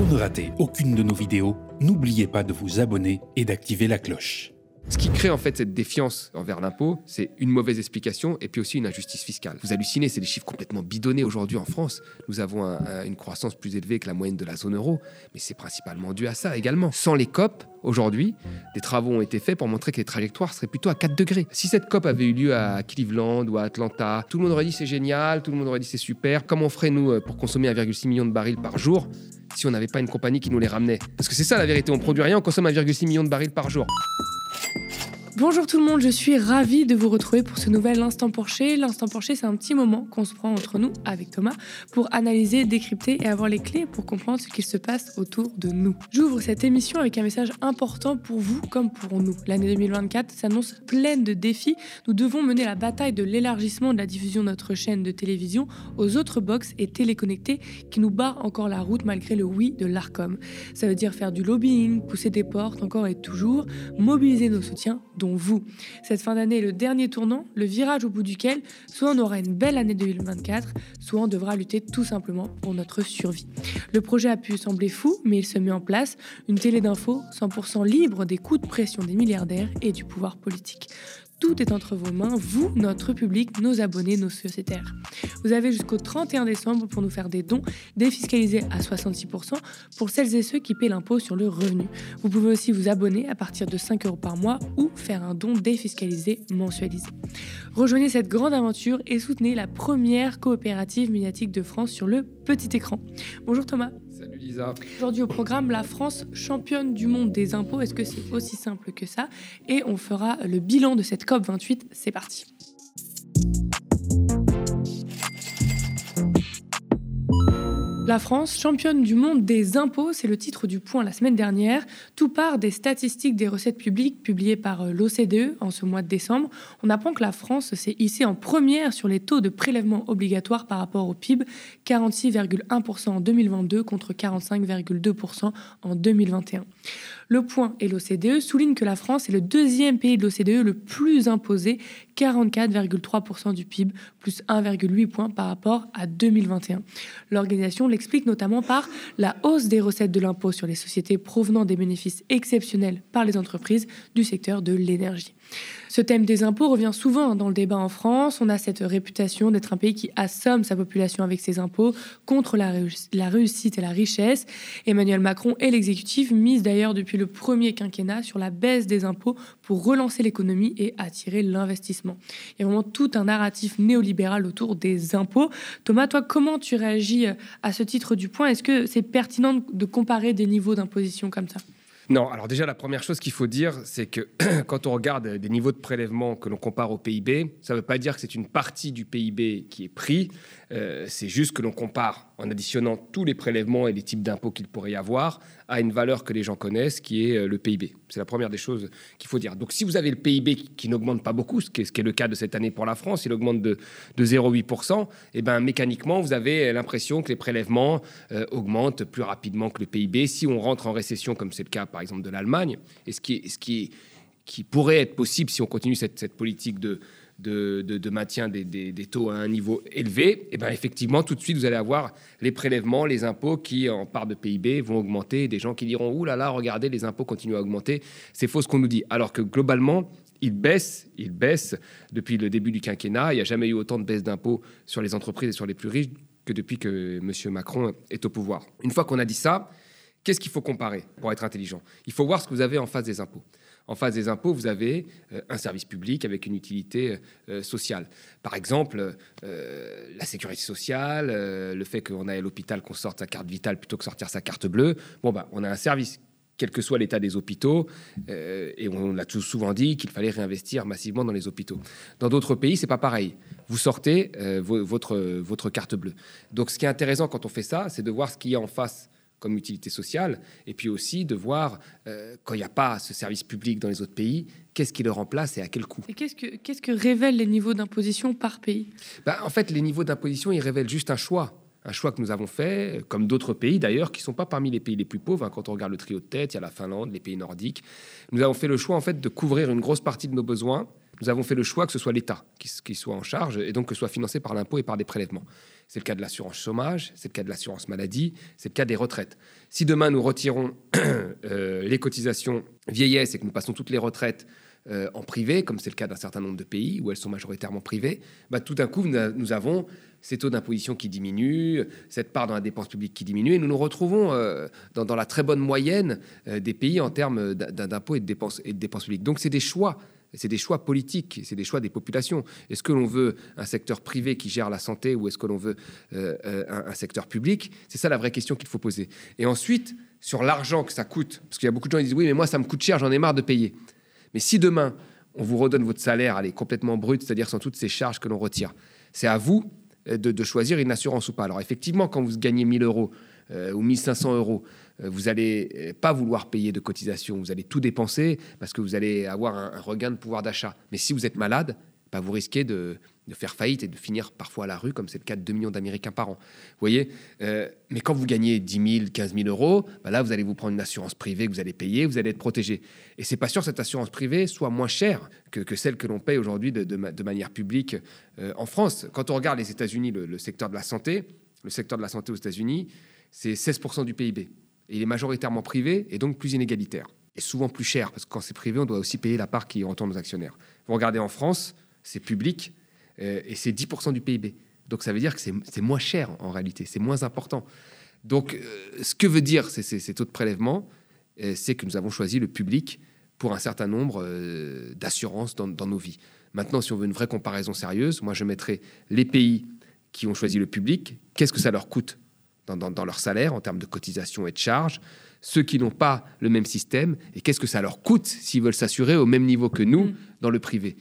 Pour ne rater aucune de nos vidéos, n'oubliez pas de vous abonner et d'activer la cloche. Ce qui crée en fait cette défiance envers l'impôt, c'est une mauvaise explication et puis aussi une injustice fiscale. Vous hallucinez, c'est des chiffres complètement bidonnés aujourd'hui en France. Nous avons un- un- une croissance plus élevée que la moyenne de la zone euro, mais c'est principalement dû à ça également. Sans les COP, aujourd'hui, des travaux ont été faits pour montrer que les trajectoires seraient plutôt à 4 degrés. Si cette COP avait eu lieu à Cleveland ou à Atlanta, tout le monde aurait dit c'est génial, tout le monde aurait dit c'est super. Comment on ferait nous euh, pour consommer 1,6 million de barils par jour? Si on n'avait pas une compagnie qui nous les ramenait Parce que c'est ça la vérité, on produit rien, on consomme 1,6 million de barils par jour. Bonjour tout le monde, je suis ravie de vous retrouver pour ce nouvel Instant Porcher. L'Instant Porcher, c'est un petit moment qu'on se prend entre nous, avec Thomas, pour analyser, décrypter et avoir les clés pour comprendre ce qu'il se passe autour de nous. J'ouvre cette émission avec un message important pour vous comme pour nous. L'année 2024 s'annonce pleine de défis. Nous devons mener la bataille de l'élargissement de la diffusion de notre chaîne de télévision aux autres box et téléconnectés qui nous barrent encore la route malgré le oui de l'ARCOM. Ça veut dire faire du lobbying, pousser des portes encore et toujours, mobiliser nos soutiens, dont vous. Cette fin d'année est le dernier tournant, le virage au bout duquel soit on aura une belle année 2024, soit on devra lutter tout simplement pour notre survie. Le projet a pu sembler fou, mais il se met en place, une télé d'info 100% libre des coups de pression des milliardaires et du pouvoir politique. Tout est entre vos mains, vous, notre public, nos abonnés, nos sociétaires. Vous avez jusqu'au 31 décembre pour nous faire des dons défiscalisés à 66% pour celles et ceux qui paient l'impôt sur le revenu. Vous pouvez aussi vous abonner à partir de 5 euros par mois ou faire un don défiscalisé mensualisé. Rejoignez cette grande aventure et soutenez la première coopérative médiatique de France sur le petit écran. Bonjour Thomas. Aujourd'hui au programme, la France championne du monde des impôts. Est-ce que c'est aussi simple que ça? Et on fera le bilan de cette COP 28. C'est parti. La France, championne du monde des impôts, c'est le titre du point la semaine dernière. Tout part des statistiques des recettes publiques publiées par euh, l'OCDE en ce mois de décembre. On apprend que la France s'est hissée en première sur les taux de prélèvement obligatoires par rapport au PIB, 46,1% en 2022 contre 45,2% en 2021. Le Point et l'OCDE soulignent que la France est le deuxième pays de l'OCDE le plus imposé, 44,3% du PIB, plus 1,8 points par rapport à 2021. L'organisation l'explique notamment par la hausse des recettes de l'impôt sur les sociétés provenant des bénéfices exceptionnels par les entreprises du secteur de l'énergie. Ce thème des impôts revient souvent dans le débat en France. On a cette réputation d'être un pays qui assomme sa population avec ses impôts contre la, réuss- la réussite et la richesse. Emmanuel Macron et l'exécutif misent d'ailleurs depuis le premier quinquennat sur la baisse des impôts pour relancer l'économie et attirer l'investissement. Il y a vraiment tout un narratif néolibéral autour des impôts. Thomas, toi, comment tu réagis à ce titre du point? Est-ce que c'est pertinent de comparer des niveaux d'imposition comme ça? Non, alors déjà, la première chose qu'il faut dire, c'est que quand on regarde des niveaux de prélèvement que l'on compare au PIB, ça ne veut pas dire que c'est une partie du PIB qui est pris, euh, c'est juste que l'on compare en additionnant tous les prélèvements et les types d'impôts qu'il pourrait y avoir à une valeur que les gens connaissent, qui est euh, le PIB. C'est la première des choses qu'il faut dire. Donc si vous avez le PIB qui, n'augmente pas beaucoup, ce qui, est, le cas de cette année pour la France, il augmente de, de 0,8%, et ben mécaniquement, vous avez l'impression que les prélèvements euh, augmentent plus rapidement que le PIB. Si on rentre en récession, comme c'est le cas par exemple de l'Allemagne, et ce qui, ce qui, pourrait être possible si on continue cette politique de, de, maintien des, taux à un niveau élevé, et ben effectivement, tout de suite, vous allez avoir les prélèvements, les impôts qui, en part de PIB, vont augmenter. Des gens qui diront Ouh là là, regardez, les impôts continuent à augmenter. C'est faux ce qu'on nous dit. Alors que globalement, ils baissent, ils baissent depuis le début du quinquennat. Il n'y a jamais eu autant de baisse d'impôts sur les entreprises et sur les plus riches que depuis que M. Macron est au pouvoir. Une fois qu'on a dit ça, qu'est-ce qu'il faut comparer pour être intelligent? Il faut voir ce que vous avez en face des impôts. En face des impôts, vous avez euh, un service public avec une utilité euh, sociale. Par exemple, euh, la sécurité sociale, euh, le fait qu'on aille à l'hôpital, qu'on sorte sa carte vitale plutôt que sortir sa carte bleue. Bon, bah, on a un service, quel que soit l'état des hôpitaux, euh, et on l'a tout souvent dit qu'il fallait réinvestir massivement dans les hôpitaux. Dans d'autres pays, c'est pas pareil. Vous sortez euh, vo- votre, votre carte bleue. Donc, ce qui est intéressant quand on fait ça, c'est de voir ce qu'il y a en face comme utilité sociale, et puis aussi de voir, euh, quand il n'y a pas ce service public dans les autres pays, qu'est-ce qui le remplace et à quel coût. Et qu'est-ce que, qu'est-ce que révèlent les niveaux d'imposition par pays? Bah, en fait, les niveaux d'imposition, ils révèlent juste un choix. Un choix que nous avons fait, comme d'autres pays d'ailleurs, qui ne sont pas parmi les pays les plus pauvres. hein. Quand on regarde le trio de tête, il y a la Finlande, les pays nordiques. Nous avons fait le choix en fait de couvrir une grosse partie de nos besoins. Nous avons fait le choix que ce soit l'État qui, qui soit en charge et donc que ce soit financé par l'impôt et par des prélèvements. C'est le cas de l'assurance chômage, c'est le cas de l'assurance maladie, c'est le cas des retraites. Si demain nous retirons euh, les cotisations vieillesse et que nous passons toutes les retraites euh, en privé, comme c'est le cas d'un certain nombre de pays où elles sont majoritairement privées, bah, tout d'un coup, nous avons ces taux d'imposition qui diminuent, cette part dans la dépense publique qui diminue, et nous nous retrouvons euh, dans, la très bonne moyenne des pays en termes d'impôts et de dépenses, et de dépenses publiques. Donc c'est des choix c'est des choix politiques, c'est des choix des populations. Est-ce que l'on veut un secteur privé qui gère la santé ou est-ce que l'on veut euh, euh, un, secteur public? C'est ça la vraie question qu'il faut poser. Et ensuite, sur l'argent que ça coûte, parce qu'il y a beaucoup de gens qui disent oui, mais moi ça me coûte cher, j'en ai marre de payer. Mais si demain on vous redonne votre salaire, allez, complètement brut, c'est-à-dire sans toutes ces charges que l'on retire, c'est à vous euh, de, choisir une assurance ou pas. Alors effectivement, quand vous gagnez 1000 euros ou 1500 euros, euh, vous allez euh, pas vouloir payer de cotisation, vous allez tout dépenser parce que vous allez avoir un, regain de pouvoir d'achat. Mais si vous êtes malade, bah, vous risquez de, faire faillite et de finir parfois à la rue, comme c'est le cas de 2 millions d'Américains par an. Vous voyez euh, Mais quand vous gagnez 10 000, 15 000 euros, bah, là, vous allez vous prendre une assurance privée que vous allez payer, vous allez être protégé. Et c'est pas sûr que cette assurance privée soit moins chère que, celle que l'on paye aujourd'hui de, manière publique en France. Quand on regarde les États-Unis, le, le secteur de la santé, le secteur de la santé aux États-Unis, c'est 16% du PIB il est majoritairement privé et donc plus inégalitaire. Et souvent plus cher, parce que quand c'est privé, on doit aussi payer la part qui retourne aux actionnaires. Vous regardez en France, c'est public euh, et c'est 10% du PIB. Donc ça veut dire que c'est moins cher en réalité, c'est moins important. Donc euh, ce que veut dire ces, taux de prélèvement, euh, c'est que nous avons choisi le public pour un certain nombre d'assurances dans, dans, nos vies. Maintenant, si on veut une vraie comparaison sérieuse, moi je mettrais les pays qui ont choisi le public, qu'est-ce que ça leur coûte? Dans, leur salaire en termes de cotisation et de charges, ceux qui n'ont pas le même système, et qu'est-ce que ça leur coûte s'ils veulent s'assurer au même niveau que nous mm. dans le privé?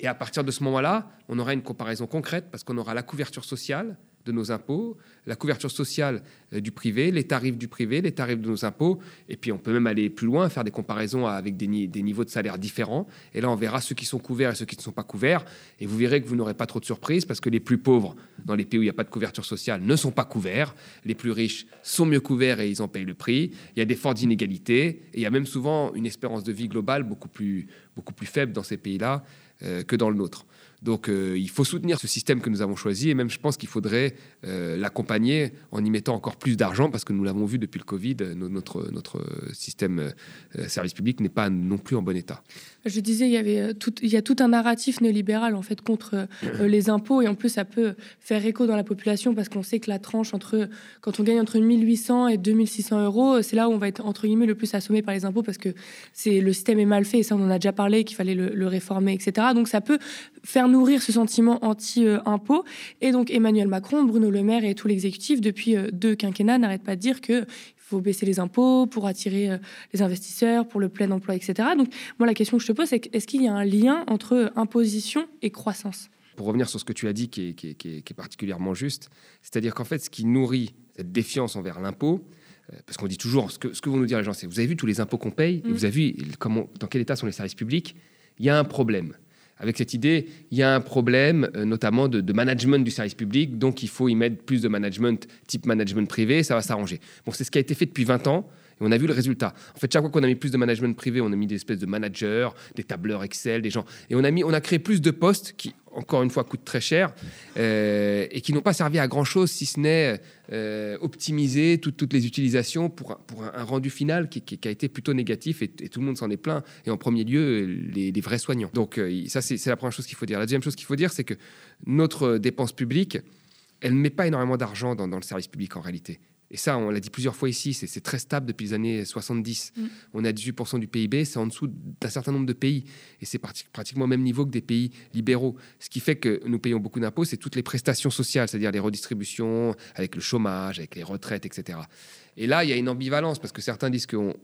Et à partir de ce moment-là, on aura une comparaison concrète parce qu'on aura la couverture sociale, de nos impôts, la couverture sociale euh, du privé, les tarifs du privé, les tarifs de nos impôts. Et puis on peut même aller plus loin, faire des comparaisons avec des, niveaux de salaire différents. Et là, on verra ceux qui sont couverts et ceux qui ne sont pas couverts. Et vous verrez que vous n'aurez pas trop de surprises parce que les plus pauvres, dans les pays où il n'y a pas de couverture sociale, ne sont pas couverts. Les plus riches sont mieux couverts et ils en payent le prix. Il y a des fortes inégalités. Et il y a même souvent une espérance de vie globale beaucoup plus, faible dans ces pays-là euh, que dans le nôtre. Donc euh, il faut soutenir ce système que nous avons choisi et même je pense qu'il faudrait euh, l'accompagner en y mettant encore plus d'argent parce que nous l'avons vu depuis le Covid, notre, notre système service public n'est pas non plus en bon état. Je disais, il y, avait tout, il y a tout un narratif néolibéral en fait contre les impôts et en plus ça peut faire écho dans la population parce qu'on sait que la tranche entre quand on gagne entre 1800 et 2600 euros, c'est là où on va être entre guillemets le plus assommé par les impôts parce que c'est le système est mal fait et ça on en a déjà parlé qu'il fallait le, le réformer, etc. Donc ça peut faire nourrir ce sentiment anti-impôt. Et donc Emmanuel Macron, Bruno Le Maire et tout l'exécutif, depuis euh, deux quinquennats, n'arrêtent pas de dire qu'il faut baisser les impôts pour attirer euh, les investisseurs, pour le plein emploi, etc. Donc moi, la question que je te pose, c'est est-ce qu'il y a un lien entre imposition et croissance? Pour revenir sur ce que tu as dit, qui est, qui est particulièrement juste, c'est-à-dire qu'en fait, ce qui nourrit cette défiance envers l'impôt, euh, parce qu'on dit toujours, ce que, ce que vont nous dire les gens, c'est vous avez vu tous les impôts qu'on paye, et mm. vous avez vu comment, dans quel état sont les services publics, il y a un problème avec cette idée, il y a un problème euh, notamment de, management du service public, donc il faut y mettre plus de management type management privé, ça va s'arranger. Bon, c'est ce qui a été fait depuis 20 ans. On a vu le résultat. En fait, chaque fois qu'on a mis plus de management privé, on a mis des espèces de managers, des tableurs Excel, des gens. Et on a, mis, on a créé plus de postes qui, encore une fois, coûtent très cher euh, et qui n'ont pas servi à grand-chose, si ce n'est euh, optimiser toutes les utilisations pour, un, rendu final qui, a été plutôt négatif et, tout le monde s'en est plaint. Et en premier lieu, les, vrais soignants. Donc euh, ça, c'est la première chose qu'il faut dire. La deuxième chose qu'il faut dire, c'est que notre dépense publique, elle ne met pas énormément d'argent dans le service public en réalité. Et ça, on l'a dit plusieurs fois ici, c'est très stable depuis les années 70. Mm. On a 18% du PIB, c'est en dessous d'un certain nombre de pays. Et c'est pratiquement au même niveau que des pays libéraux. Ce qui fait que nous payons beaucoup d'impôts, c'est toutes les prestations sociales, c'est-à-dire les redistributions avec le chômage, avec les retraites, etc. Et là, il y a une ambivalence parce que certains disent qu'on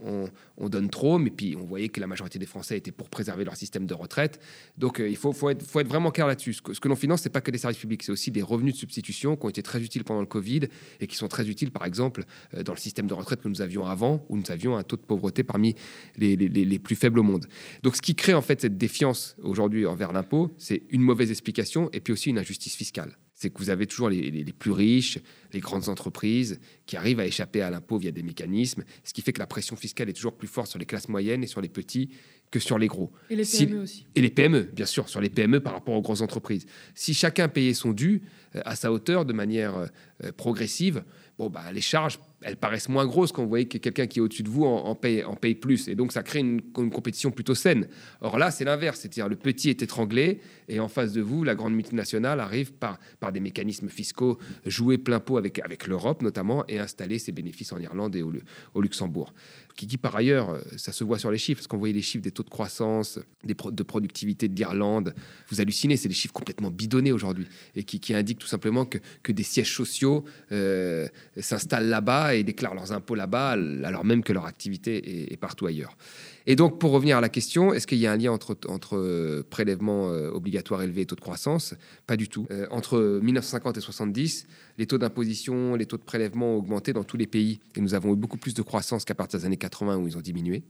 on, donne trop, mais puis on voyait que la majorité des Français étaient pour préserver leur système de retraite. Donc euh, il faut, être, vraiment clair là-dessus. Ce que, ce l'on finance, c'est pas que des services publics, c'est aussi des revenus de substitution qui ont été très utiles pendant le Covid et qui sont très utiles, par exemple, euh, dans le système de retraite que nous avions avant, où nous avions un taux de pauvreté parmi les, les plus faibles au monde. Donc ce qui crée en fait cette défiance aujourd'hui envers l'impôt, c'est une mauvaise explication et puis aussi une injustice fiscale. C'est que vous avez toujours les, les, plus riches, les grandes entreprises qui arrivent à échapper à l'impôt via des mécanismes, ce qui fait que la pression fiscale est toujours plus forte sur les classes moyennes et sur les petits que sur les gros. Et les PME aussi. Et les PME, bien sûr, sur les PME par rapport aux grosses entreprises. Si chacun payait son dû euh, à sa hauteur de manière euh, progressive, bon, bah, les charges elles paraissent moins grosses quand vous voyez que quelqu'un qui est au-dessus de vous en, paye, plus. Et donc, ça crée une, compétition plutôt saine. Or là, c'est l'inverse. C'est-à-dire, le petit est étranglé et en face de vous, la grande multinationale arrive par, des mécanismes fiscaux, jouer plein pot avec, l'Europe notamment et installer ses bénéfices en Irlande et au Luxembourg qui dit par ailleurs, euh, ça se voit sur les chiffres, parce qu'on voyait les chiffres des taux de croissance, des de productivité de l'Irlande, vous hallucinez, c'est des chiffres complètement bidonnés aujourd'hui, et qui, qui, indiquent tout simplement que, que des sièges sociaux euh, s'installent là-bas et déclarent leurs impôts là-bas, alors même que leur activité est partout ailleurs. Et donc, pour revenir à la question, est-ce qu'il y a un lien entre, entre euh, prélèvements euh, obligatoires élevés et taux de croissance? Pas du tout. Euh, entre 1950 et 70, les taux d'imposition, les taux de prélèvement ont augmenté dans tous les pays. Et nous avons eu beaucoup plus de croissance qu'à partir des années 80 où ils ont diminué.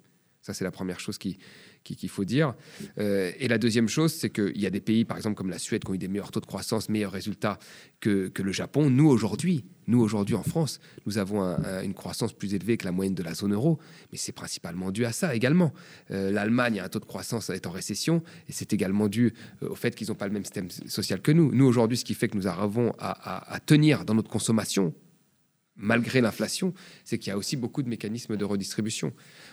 Ça, c'est la première chose qui, qu'il faut dire. Euh, et la deuxième chose, c'est qu'il y a des pays, par exemple comme la Suède, qui ont eu des meilleurs taux de croissance, meilleurs résultats que, le Japon. Nous, aujourd'hui, nous, aujourd'hui en France, nous avons une croissance plus élevée que la moyenne de la zone euro, mais c'est principalement dû à ça également. Euh, L'Allemagne a un taux de croissance est en récession, et c'est également dû euh, au fait qu'ils n'ont pas le même système social que nous. Nous, aujourd'hui, ce qui fait que nous arrivons à tenir dans notre consommation, malgré l'inflation, c'est qu'il y a aussi beaucoup de mécanismes de redistribution.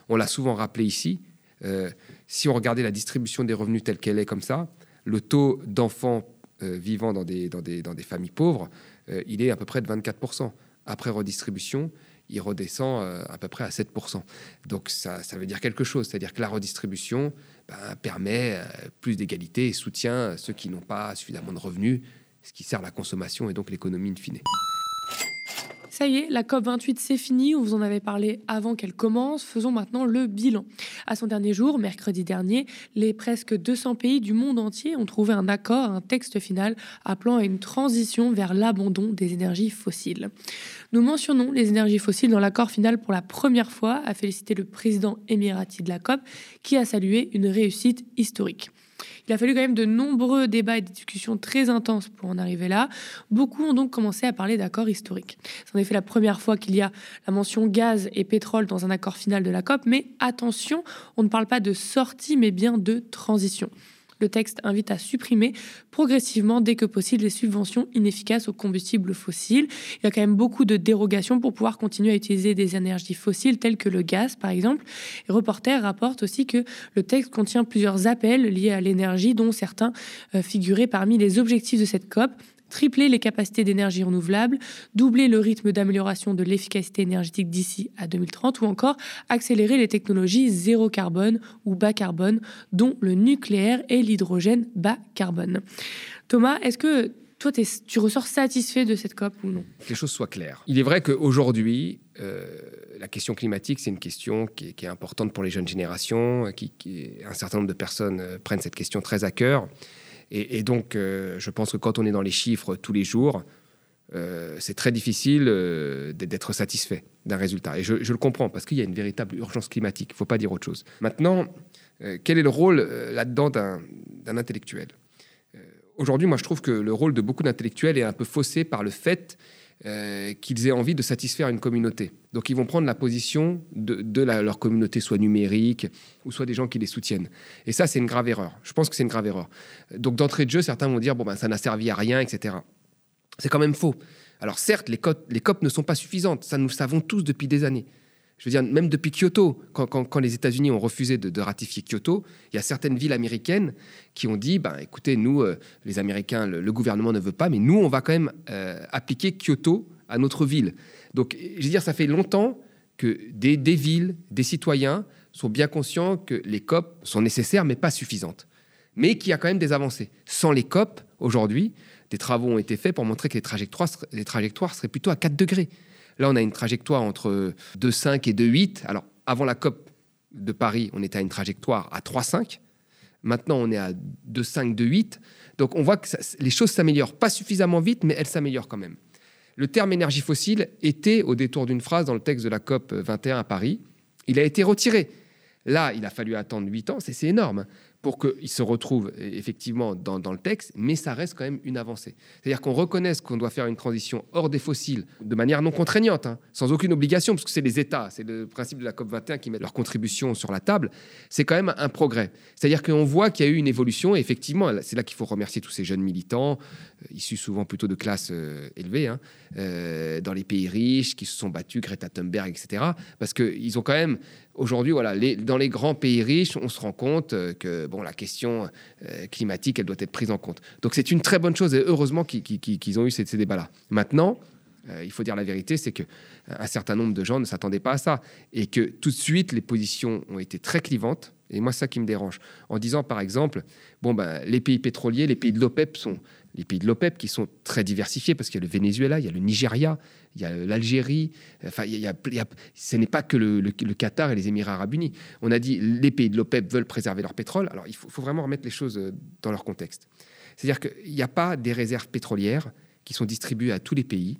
On l'a souvent rappelé ici, euh, si on regardait la distribution des revenus telle qu'elle est comme ça, le taux d'enfants euh, vivant dans des, dans, des, dans des, familles pauvres, euh, il est à peu près de 24%. Après redistribution, il redescend à peu près à 7%. Donc ça, ça veut dire quelque chose, c'est-à-dire que la redistribution ben, permet plus d'égalité et soutient ceux qui n'ont pas suffisamment de revenus, ce qui sert la consommation et donc l'économie in fine. Ça y est, la COP28 c'est fini, vous en avait parlé avant qu'elle commence, faisons maintenant le bilan. À son dernier jour, mercredi dernier, les presque 200 pays du monde entier ont trouvé un accord, un texte final appelant à une transition vers l'abandon des énergies fossiles. Nous mentionnons les énergies fossiles dans l'accord final pour la première fois, a félicité le président émirati de la COP, qui a salué une réussite historique. Il a fallu quand même de nombreux débats et discussions très intenses pour en arriver là. Beaucoup ont donc commencé à parler d'accords historiques. C'est en effet la première fois qu'il y a la mention gaz et pétrole dans un accord final de la COP, mais attention, on ne parle pas de sortie, mais bien de transition. Le texte invite à supprimer progressivement, dès que possible, les subventions inefficaces aux combustibles fossiles. Il y a quand même beaucoup de dérogations pour pouvoir continuer à utiliser des énergies fossiles telles que le gaz, par exemple. Et Reporter rapporte aussi que le texte contient plusieurs appels liés à l'énergie, dont certains euh, figuraient parmi les objectifs de cette COP tripler les capacités d'énergie renouvelable, doubler le rythme d'amélioration de l'efficacité énergétique d'ici à 2030 ou encore accélérer les technologies zéro carbone ou bas carbone, dont le nucléaire et l'hydrogène bas carbone. Thomas, est-ce que toi, tu ressors satisfait de cette COP ou non? Que les choses soient claires. Il est vrai qu'aujourd'hui, euh, la question climatique, c'est une question qui est, importante pour les jeunes générations, qui, qui, un certain nombre de personnes euh, prennent cette question très à cœur. Et, donc, euh, je pense que quand on est dans les chiffres tous les jours, euh, c'est très difficile euh, d'être satisfait d'un résultat. Et je, le comprends, parce qu'il y a une véritable urgence climatique, il ne faut pas dire autre chose. Maintenant, quel est le rôle là-dedans d'un intellectuel? Aujourd'hui, moi, je trouve que le rôle de beaucoup d'intellectuels est un peu faussé par le fait euh, qu'ils aient envie de satisfaire une communauté. Donc ils vont prendre la position de, leur communauté, soit numérique, ou soit des gens qui les soutiennent. Et ça, c'est une grave erreur. Je pense que c'est une grave erreur. Donc d'entrée de jeu, certains vont dire, bon, ben, ça n'a servi à rien, etc. C'est quand même faux. Alors certes, les, les COP ne sont pas suffisantes, ça nous le savons tous depuis des années. Je veux dire, même depuis Kyoto, quand, les États-Unis ont refusé de, ratifier Kyoto, il y a certaines villes américaines qui ont dit, ben, écoutez, nous, euh, les Américains, le, gouvernement ne veut pas, mais nous, on va quand même euh, appliquer Kyoto à notre ville. Donc, je veux dire, ça fait longtemps que des, villes, des citoyens sont bien conscients que les COP sont nécessaires, mais pas suffisantes. Mais qu'il y a quand même des avancées. Sans les COP, aujourd'hui, des travaux ont été faits pour montrer que les trajectoires, les trajectoires seraient plutôt à 4 degrés. Là, on a une trajectoire entre 2,5 et 2,8. Alors, avant la COP de Paris, on était à une trajectoire à 3,5. Maintenant, on est à 2,5, 2,8. Donc, on voit que les choses s'améliorent. Pas suffisamment vite, mais elles s'améliorent quand même. Le terme énergie fossile était au détour d'une phrase dans le texte de la COP 21 à Paris. Il a été retiré. Là, il a fallu attendre 8 ans, c'est énorme pour qu'il se retrouve effectivement dans, dans, le texte, mais ça reste quand même une avancée. C'est-à-dire qu'on reconnaisse qu'on doit faire une transition hors des fossiles de manière non contraignante, hein, sans aucune obligation, parce que c'est les États, c'est le principe de la COP21 qui met leur contribution sur la table, c'est quand même un progrès. C'est-à-dire qu'on voit qu'il y a eu une évolution, et effectivement, c'est là qu'il faut remercier tous ces jeunes militants, euh, issus souvent plutôt de classes euh, élevées, hein, euh, dans les pays riches, qui se sont battus, Greta Thunberg, etc., parce qu'ils ont quand même Aujourd'hui, voilà, dans les grands pays riches, on se rend compte euh, que bon, la question euh, climatique, elle doit être prise en compte. Donc c'est une très bonne chose et heureusement qu'ils ont eu ces, débats-là. Maintenant, euh, il faut dire la vérité, c'est qu'un certain nombre de gens ne s'attendaient pas à ça et que tout de suite, les positions ont été très clivantes. Et moi, ça qui me dérange. En disant, par exemple, bon, ben, les pays pétroliers, les pays de l'OPEP sont les pays de l'OPEP qui sont très diversifiés parce qu'il y a le Venezuela, il y a le Nigeria, il y a l'Algérie. Enfin, il y a, ce n'est pas que le, Qatar et les Émirats arabes unis. On a dit les pays de l'OPEP veulent préserver leur pétrole. Alors, il faut, faut, vraiment remettre les choses euh, dans leur contexte. C'est-à-dire qu'il n'y a pas des réserves pétrolières qui sont distribuées à tous les pays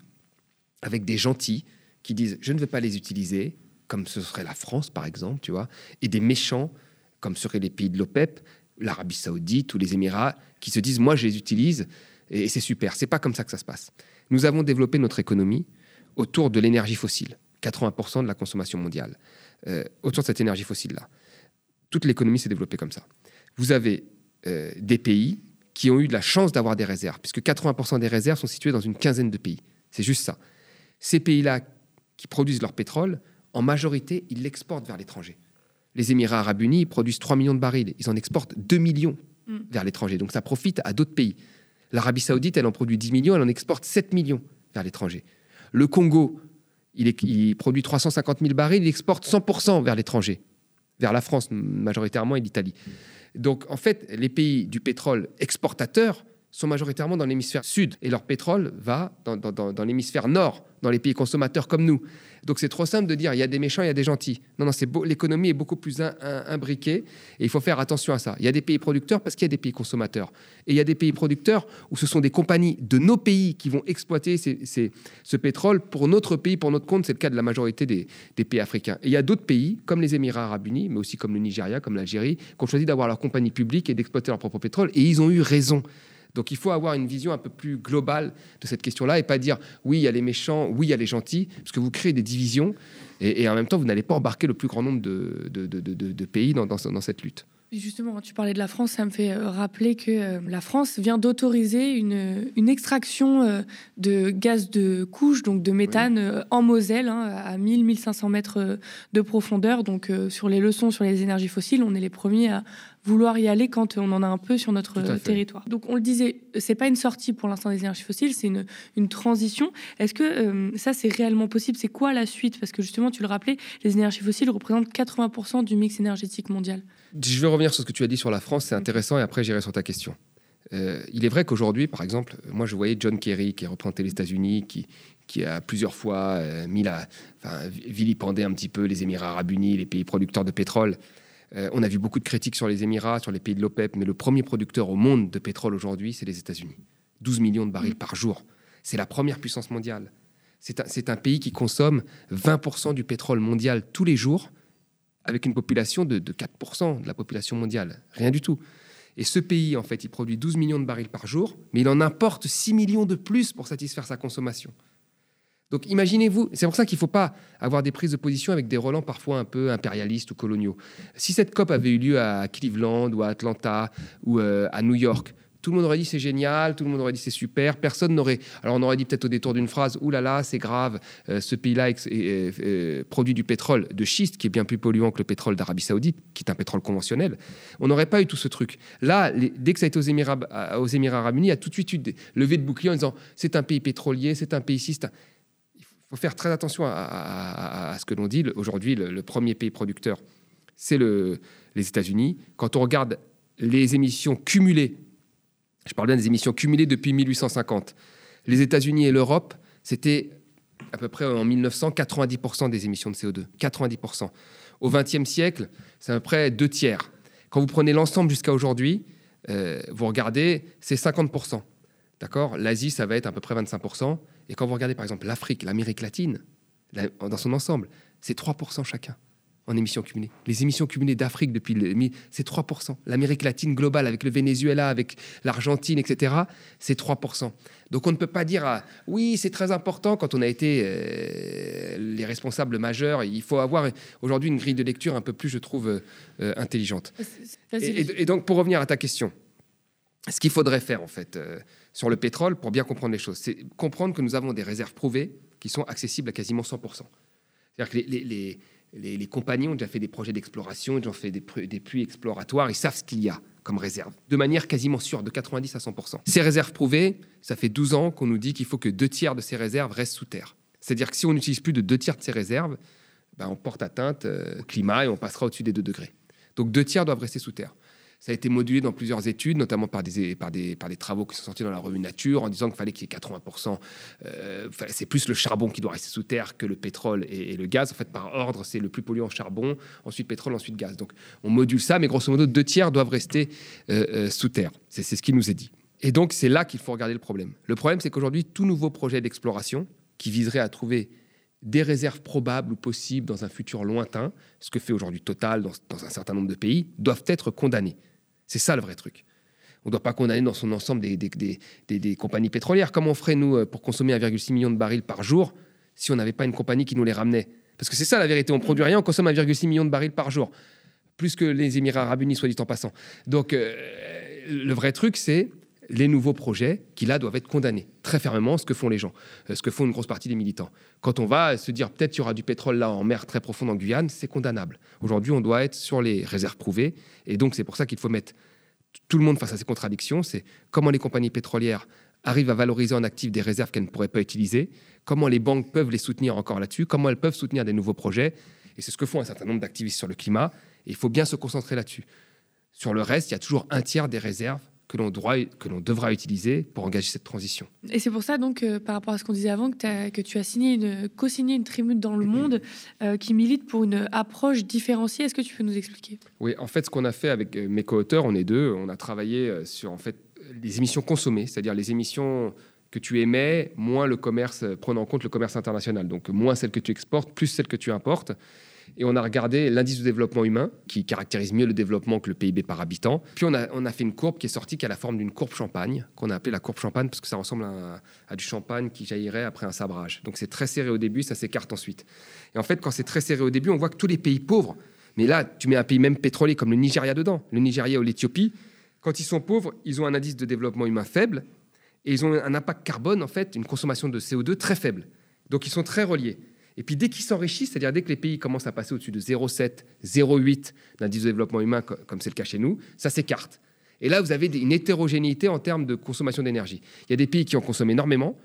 avec des gentils qui disent je ne veux pas les utiliser, comme ce serait la France par exemple, tu vois, et des méchants comme seraient les pays de l'OPEP, l'Arabie Saoudite ou les Émirats, qui se disent moi je les utilise et c'est super. C'est pas comme ça que ça se passe. Nous avons développé notre économie autour de l'énergie fossile, 80% de la consommation mondiale, euh, autour de cette énergie fossile-là. Toute l'économie s'est développée comme ça. Vous avez euh, des pays qui ont eu de la chance d'avoir des réserves, puisque 80% des réserves sont situées dans une quinzaine de pays. C'est juste ça. Ces pays-là qui produisent leur pétrole, en majorité, ils l'exportent vers l'étranger. Les Émirats arabes unis produisent 3 millions de barils, ils en exportent 2 millions mm. vers l'étranger. Donc ça profite à d'autres pays. L'Arabie saoudite, elle en produit 10 millions, elle en exporte 7 millions vers l'étranger. Le Congo, il, produit 350 000 barils, il exporte 100% vers l'étranger, vers la France majoritairement et l'Italie. Donc en fait, les pays du pétrole exportateurs sont majoritairement dans l'hémisphère sud et leur pétrole va dans l'hémisphère nord, dans les pays consommateurs comme nous. Donc c'est trop simple de dire il y a des méchants, il y a des gentils. Non, non, l'économie est beaucoup plus imbriquée et il faut faire attention à ça. Il y a des pays producteurs parce qu'il y a des pays consommateurs. Et il y a des pays producteurs où ce sont des compagnies de nos pays qui vont exploiter ce pétrole pour notre pays, pour notre compte. C'est le cas de la majorité des, des pays africains. Et il y a d'autres pays, comme les Émirats arabes unis, mais aussi comme le Nigeria, comme l'Algérie, qui ont choisi d'avoir leur compagnie publique et d'exploiter leur propre pétrole. Et ils ont eu raison. Donc il faut avoir une vision un peu plus globale de cette question-là et pas dire oui, il y a les méchants, oui, il y a les gentils, parce que vous créez des divisions et, en même temps, vous n'allez pas embarquer le plus grand nombre de, pays dans, cette lutte. Justement, quand tu parlais de la France, ça me fait euh, rappeler que euh, la France vient d'autoriser une, une, extraction euh, de gaz de couche, donc de méthane, en Moselle, hein, à 1000-1500 mètres de profondeur. Donc, sur les leçons sur les énergies fossiles, on est les premiers à, vouloir y aller quand on en a un peu sur notre territoire. Donc on le disait, c'est pas une sortie pour l'instant des énergies fossiles, c'est une, une, transition. Est-ce que euh, ça c'est réellement possible? C'est quoi la suite? Parce que justement, tu le rappelais, les énergies fossiles représentent 80% du mix énergétique mondial. Je vais revenir sur ce que tu as dit sur la France, c'est intéressant, et après j'irai sur ta question. Euh, il est vrai qu'aujourd'hui, par exemple, moi je voyais John Kerry qui représentait les États-Unis, qui, qui a plusieurs fois euh, mis la, enfin, vilipendé un petit peu les Émirats arabes unis, les pays producteurs de pétrole. Euh, on a vu beaucoup de critiques sur les Émirats, sur les pays de l'OPEP, mais le premier producteur au monde de pétrole aujourd'hui, c'est les États-Unis. 12 millions de barils mm. par jour. C'est la première puissance mondiale. C'est un, pays qui consomme 20% du pétrole mondial tous les jours, avec une population de, de 4% de la population mondiale. Rien du tout. Et ce pays, en fait, il produit 12 millions de barils par jour, mais il en importe 6 millions de plus pour satisfaire sa consommation. Donc imaginez-vous, c'est pour ça qu'il ne faut pas avoir des prises de position avec des relents parfois un peu impérialistes ou coloniaux. Si cette COP avait eu lieu à Cleveland ou à Atlanta ou euh, à New York, tout le monde aurait dit c'est génial, tout le monde aurait dit c'est super, personne n'aurait. Alors on aurait dit peut-être au détour d'une phrase, là, c'est grave, euh, ce pays-là euh, produit du pétrole de schiste qui est bien plus polluant que le pétrole d'Arabie Saoudite, qui est un pétrole conventionnel. On n'aurait pas eu tout ce truc. Là, dès que ça a été aux Émirats, aux Émirats arabes unis, il a tout de suite eu des de boucliers en disant c'est un pays pétrolier, c'est un pays ici, faut faire très attention à, ce que l'on dit. Aujourd'hui, le, premier pays producteur, c'est le, les États-Unis. Quand on regarde les émissions cumulées, je parle bien des émissions cumulées depuis 1850, les États-Unis et l'Europe, c'était à peu près en 1900 90% des émissions de CO2. 90%. Au XXe siècle, c'est à peu près deux tiers. Quand vous prenez l'ensemble jusqu'à aujourd'hui, euh, vous regardez, c'est 50%. D'accord? L'Asie, ça va être à peu près 25%. Et quand vous regardez par exemple l'Afrique, l'Amérique latine, dans son ensemble, c'est 3% chacun. En émissions cumulées. Les émissions cumulées d'Afrique depuis le, c'est 3%. L'Amérique latine globale avec le Venezuela, avec l'Argentine, etc., c'est 3%. Donc on ne peut pas dire ah, oui, c'est très important quand on a été euh, les responsables majeurs. Il faut avoir aujourd'hui une grille de lecture un peu plus, je trouve, euh, intelligente. Et, donc pour revenir à ta question, ce qu'il faudrait faire en fait euh, sur le pétrole pour bien comprendre les choses, c'est comprendre que nous avons des réserves prouvées qui sont accessibles à quasiment 100%. C'est-à-dire que les les, compagnies ont déjà fait des projets d'exploration, ils ont fait des, des puits exploratoires, ils savent ce qu'il y a comme réserve, de manière quasiment sûre, de 90 à 100%. Ces réserves prouvées, ça fait 12 ans qu'on nous dit qu'il faut que deux tiers de ces réserves restent sous terre. C'est-à-dire que si on n'utilise plus de deux tiers de ces réserves, ben on porte atteinte euh, au climat et on passera au-dessus des 2 degrés. Donc deux tiers doivent rester sous terre. Ça a été modulé dans plusieurs études, notamment par des, par des, par des travaux qui sont sortis dans la revue Nature, en disant qu'il fallait qu'il y ait 80%. Euh, c'est plus le charbon qui doit rester sous terre que le pétrole et, le gaz. En fait, par ordre, c'est le plus polluant charbon, ensuite pétrole, ensuite gaz. Donc on module ça, mais grosso modo, deux tiers doivent rester euh, euh, sous terre. C'est ce qui nous est dit. Et donc c'est là qu'il faut regarder le problème. Le problème, c'est qu'aujourd'hui, tout nouveau projet d'exploration qui viserait à trouver des réserves probables ou possibles dans un futur lointain, ce que fait aujourd'hui Total dans, un certain nombre de pays, doivent être condamnés. C'est ça le vrai truc. On ne doit pas condamner dans son ensemble des, compagnies pétrolières. Comment on ferait, nous, euh, pour consommer 1,6 million de barils par jour si on n'avait pas une compagnie qui nous les ramenait? Parce que c'est ça la vérité. On produit rien, on consomme 1,6 million de barils par jour. Plus que les Émirats arabes unis, soit dit en passant. Donc, euh, le vrai truc, c'est les nouveaux projets qui, là, doivent être condamnés très fermement, ce que font les gens, euh, ce que font une grosse partie des militants. Quand on va se dire peut-être qu'il y aura du pétrole là en mer très profonde en Guyane, c'est condamnable. Aujourd'hui, on doit être sur les réserves prouvées. Et donc, c'est pour ça qu'il faut mettre tout le monde face à ces contradictions. C'est comment les compagnies pétrolières arrivent à valoriser en actifs des réserves qu'elles ne pourraient pas utiliser, comment les banques peuvent les soutenir encore là-dessus, comment elles peuvent soutenir des nouveaux projets. Et c'est ce que font un certain nombre d'activistes sur le climat. Et il faut bien se concentrer là-dessus. Sur le reste, il y a toujours un tiers des réserves que l'on devra utiliser pour engager cette transition. Et c'est pour ça donc euh, par rapport à ce qu'on disait avant que, que tu as signé une co-signé une tribune dans le monde euh, qui milite pour une approche différenciée. Est-ce que tu peux nous expliquer? Oui, en fait, ce qu'on a fait avec euh, mes co-auteurs, on est deux, on a travaillé sur en fait les émissions consommées, c'est-à-dire les émissions que tu émets, moins le commerce, prenant en compte le commerce international, donc moins celles que tu exportes, plus celles que tu importes et on a regardé l'indice de développement humain, qui caractérise mieux le développement que le PIB par habitant. Puis on a, fait une courbe qui est sortie, qui a la forme d'une courbe champagne, qu'on a appelée la courbe champagne, parce que ça ressemble à, du champagne qui jaillirait après un sabrage. Donc c'est très serré au début, ça s'écarte ensuite. Et en fait, quand c'est très serré au début, on voit que tous les pays pauvres, mais là, tu mets un pays même pétrolier comme le Nigeria dedans, le Nigeria ou l'Éthiopie, quand ils sont pauvres, ils ont un indice de développement humain faible, et ils ont un impact carbone, en fait, une consommation de CO2 très faible. Donc ils sont très reliés. Et puis dès qu'ils s'enrichissent, c'est-à-dire dès que les pays commencent à passer au-dessus de 0,7, 0,8 d'indice de développement humain, comme c'est le cas chez nous, ça s'écarte. Et là, vous avez une hétérogénéité en termes de consommation d'énergie. Il y a des pays qui en consomment énormément,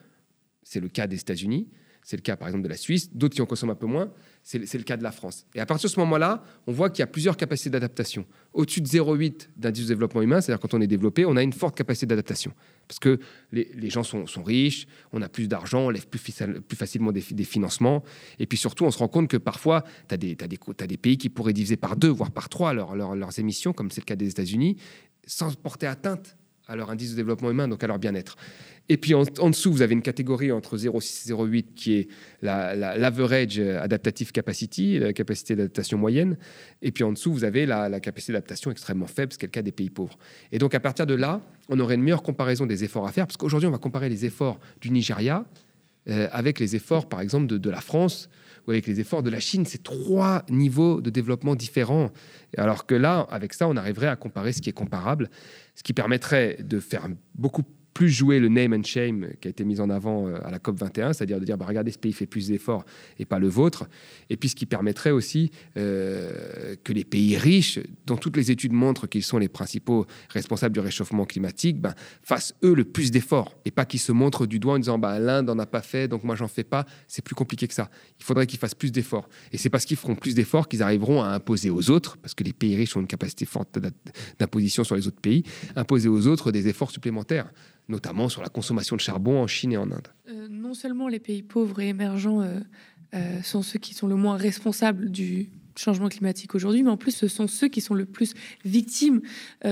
c'est le cas des États-Unis, c'est le cas par exemple de la Suisse, d'autres qui en consomment un peu moins, c'est le cas de la France. Et à partir de ce moment-là, on voit qu'il y a plusieurs capacités d'adaptation. Au-dessus de 0,8 d'indice de développement humain, c'est-à-dire quand on est développé, on a une forte capacité d'adaptation. Parce que les, gens sont, riches, on a plus d'argent, on lève plus, facilement des, financements. Et puis surtout, on se rend compte que parfois, tu as, des pays qui pourraient diviser par deux, voire par trois leurs émissions, comme c'est le cas des États-Unis, sans porter atteinte à leur indice de développement humain, donc à leur bien-être. Et puis en, dessous, vous avez une catégorie entre 0,6 et 0,8 qui est l'average la, adaptative capacity, la capacité d'adaptation moyenne. Et puis en dessous, vous avez la, capacité d'adaptation extrêmement faible, ce qui est le cas des pays pauvres. Et donc à partir de là, on aurait une meilleure comparaison des efforts à faire, parce qu'aujourd'hui, on va comparer les efforts du Nigeria euh, avec les efforts, par exemple, de, de la France avec les efforts de la Chine. C'est trois niveaux de développement différents. Alors que là, avec ça, on arriverait à comparer ce qui est comparable, ce qui permettrait de faire beaucoup plus jouer le name and shame qui a été mis en avant euh, à la COP 21, c'est-à-dire de dire bah, regardez ce pays fait plus d'efforts et pas le vôtre, et puis ce qui permettrait aussi euh, que les pays riches, dont toutes les études montrent qu'ils sont les principaux responsables du réchauffement climatique, ben, fassent eux le plus d'efforts et pas qu'ils se montrent du doigt en disant bah, l'Inde n'en a pas fait donc moi j'en fais pas. C'est plus compliqué que ça. Il faudrait qu'ils fassent plus d'efforts et c'est parce qu'ils feront plus d'efforts qu'ils arriveront à imposer aux autres, parce que les pays riches ont une capacité forte d'imposition sur les autres pays, imposer aux autres des efforts supplémentaires notamment sur la consommation de charbon en Chine et en Inde. Euh, non seulement les pays pauvres et émergents euh, euh, sont ceux qui sont le moins responsables du changement climatique aujourd'hui, mais en plus ce sont ceux qui sont le plus victimes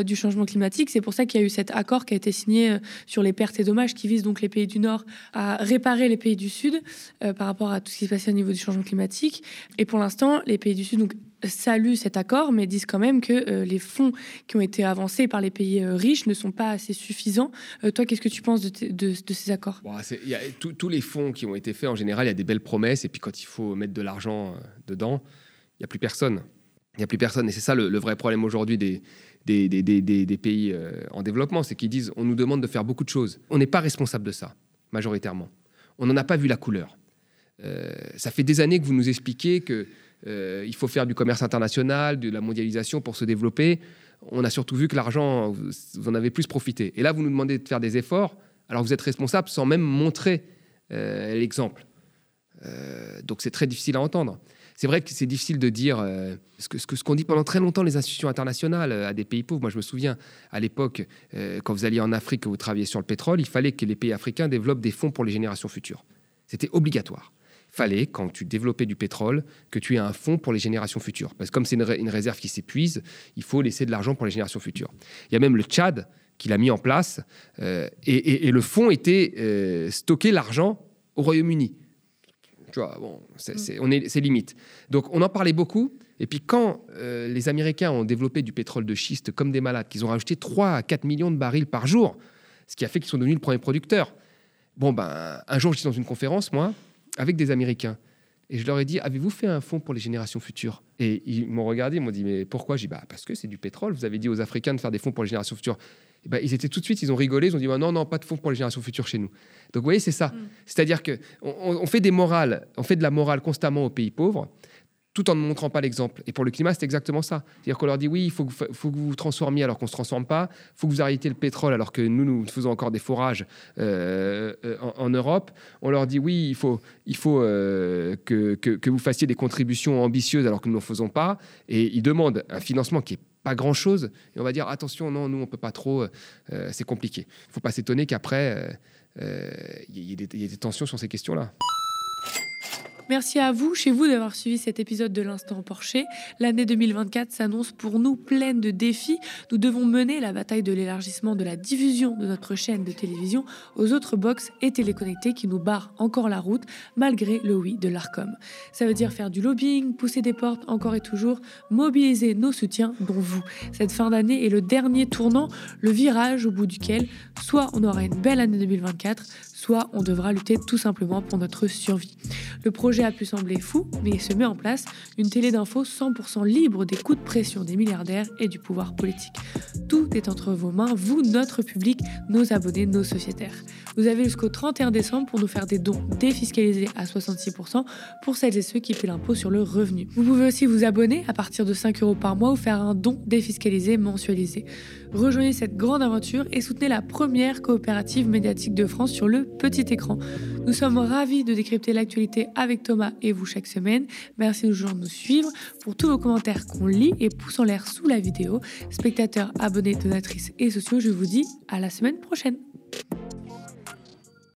du changement climatique. C'est pour ça qu'il y a eu cet accord qui a été signé sur les pertes et dommages qui vise donc les pays du Nord à réparer les pays du Sud par rapport à tout ce qui se passait au niveau du changement climatique. Et pour l'instant, les pays du Sud donc, saluent cet accord, mais disent quand même que euh, les fonds qui ont été avancés par les pays euh, riches ne sont pas assez suffisants. Euh, toi, qu'est-ce que tu penses de, ces accords? Tous- les fonds qui ont été faits, en général, il y a des belles promesses, et puis quand il faut mettre de l'argent dedans, il n'y a plus personne. Il n'y a plus personne, et c'est ça le, vrai problème aujourd'hui des, des, pays en développement, c'est qu'ils disent on nous demande de faire beaucoup de choses. On n'est pas responsable de ça, majoritairement. On n'en a pas vu la couleur. Ça fait des années que vous nous expliquez que euh, il faut faire du commerce international, de la mondialisation pour se développer. On a surtout vu que l'argent, vous, en avez plus profité. Et là, vous nous demandez de faire des efforts, alors vous êtes responsable sans même montrer euh, l'exemple. Euh, donc c'est très difficile à entendre. C'est vrai que c'est difficile de dire ce qu'ont dit pendant très longtemps les institutions internationales à des pays pauvres. Moi, je me souviens à l'époque, quand vous alliez en Afrique, que vous travailliez sur le pétrole, il fallait que les pays africains développent des fonds pour les générations futures. C'était obligatoire. Fallait, quand tu développais du pétrole, que tu aies un fonds pour les générations futures. Parce que comme c'est une, ré- une réserve qui s'épuise, il faut laisser de l'argent pour les générations futures. Il y a même le Tchad qui l'a mis en place, euh, et, et- et le fonds était euh, stocker l'argent au Royaume-Uni. Tu vois, bon, c'est c'est- on est- c'est limite. Donc on en parlait beaucoup. Et puis quand euh, les Américains ont développé du pétrole de schiste comme des malades, qu'ils ont rajouté 3 à 4 millions de barils par jour, ce qui a fait qu'ils sont devenus le premier producteur. Bon, ben, un jour, j'étais dans une conférence, moi, avec des Américains. Et je leur ai dit, avez-vous fait un fonds pour les générations futures? Et ils m'ont regardé, ils m'ont dit, mais pourquoi? J'ai dit, bah, parce que c'est du pétrole. Vous avez dit aux Africains de faire des fonds pour les générations futures. Et ben, ils étaient tout de suite, ils ont rigolé, ils ont dit, bah, non, non, pas de fonds pour les générations futures chez nous. Donc, vous voyez, c'est ça. C'est-à-dire que on, on fait des morales, on fait de la morale constamment aux pays pauvres, tout en ne montrant pas l'exemple. Et pour le climat, c'est exactement ça. C'est-à-dire qu'on leur dit oui, il faut que, faut que vous vous transformiez alors qu'on ne se transforme pas, il faut que vous arrêtiez le pétrole alors que nous, nous faisons encore des forages euh, euh, en, Europe. On leur dit oui, il faut, il faut euh, que, que, vous fassiez des contributions ambitieuses alors que nous n'en faisons pas. Et ils demandent un financement qui est pas grand chose et on va dire attention non nous on peut pas trop c'est compliqué il faut pas s'étonner qu'après il y, ait des- il y ait des tensions sur ces questions là Merci à vous, chez vous, d'avoir suivi cet épisode de l'Instant Porcher. L'année 2024 s'annonce pour nous pleine de défis. Nous devons mener la bataille de l'élargissement de la diffusion de notre chaîne de télévision aux autres box et téléconnectés qui nous barrent encore la route malgré le oui de l'ARCOM. Ça veut dire faire du lobbying, pousser des portes encore et toujours, mobiliser nos soutiens, dont vous. Cette fin d'année est le dernier tournant, le virage au bout duquel soit on aura une belle année 2024, soit on devra lutter tout simplement pour notre survie. Le projet a pu sembler fou, mais il se met en place une télé d'info 100% libre des coups de pression des milliardaires et du pouvoir politique. Tout est entre vos mains, vous, notre public, nos abonnés, nos sociétaires. Vous avez jusqu'au 31 décembre pour nous faire des dons défiscalisés à 66% pour celles et ceux qui paient l'impôt sur le revenu. Vous pouvez aussi vous abonner à partir de 5 euros par mois ou faire un don défiscalisé mensualisé. Rejoignez cette grande aventure et soutenez la première coopérative médiatique de France sur le petit écran. Nous sommes ravis de décrypter l'actualité avec Thomas et vous chaque semaine. Merci de nous suivre. Pour tous vos commentaires qu'on lit et pouce en l'air sous la vidéo, spectateurs, abonnés, donatrices et sociaux, je vous dis à la semaine prochaine.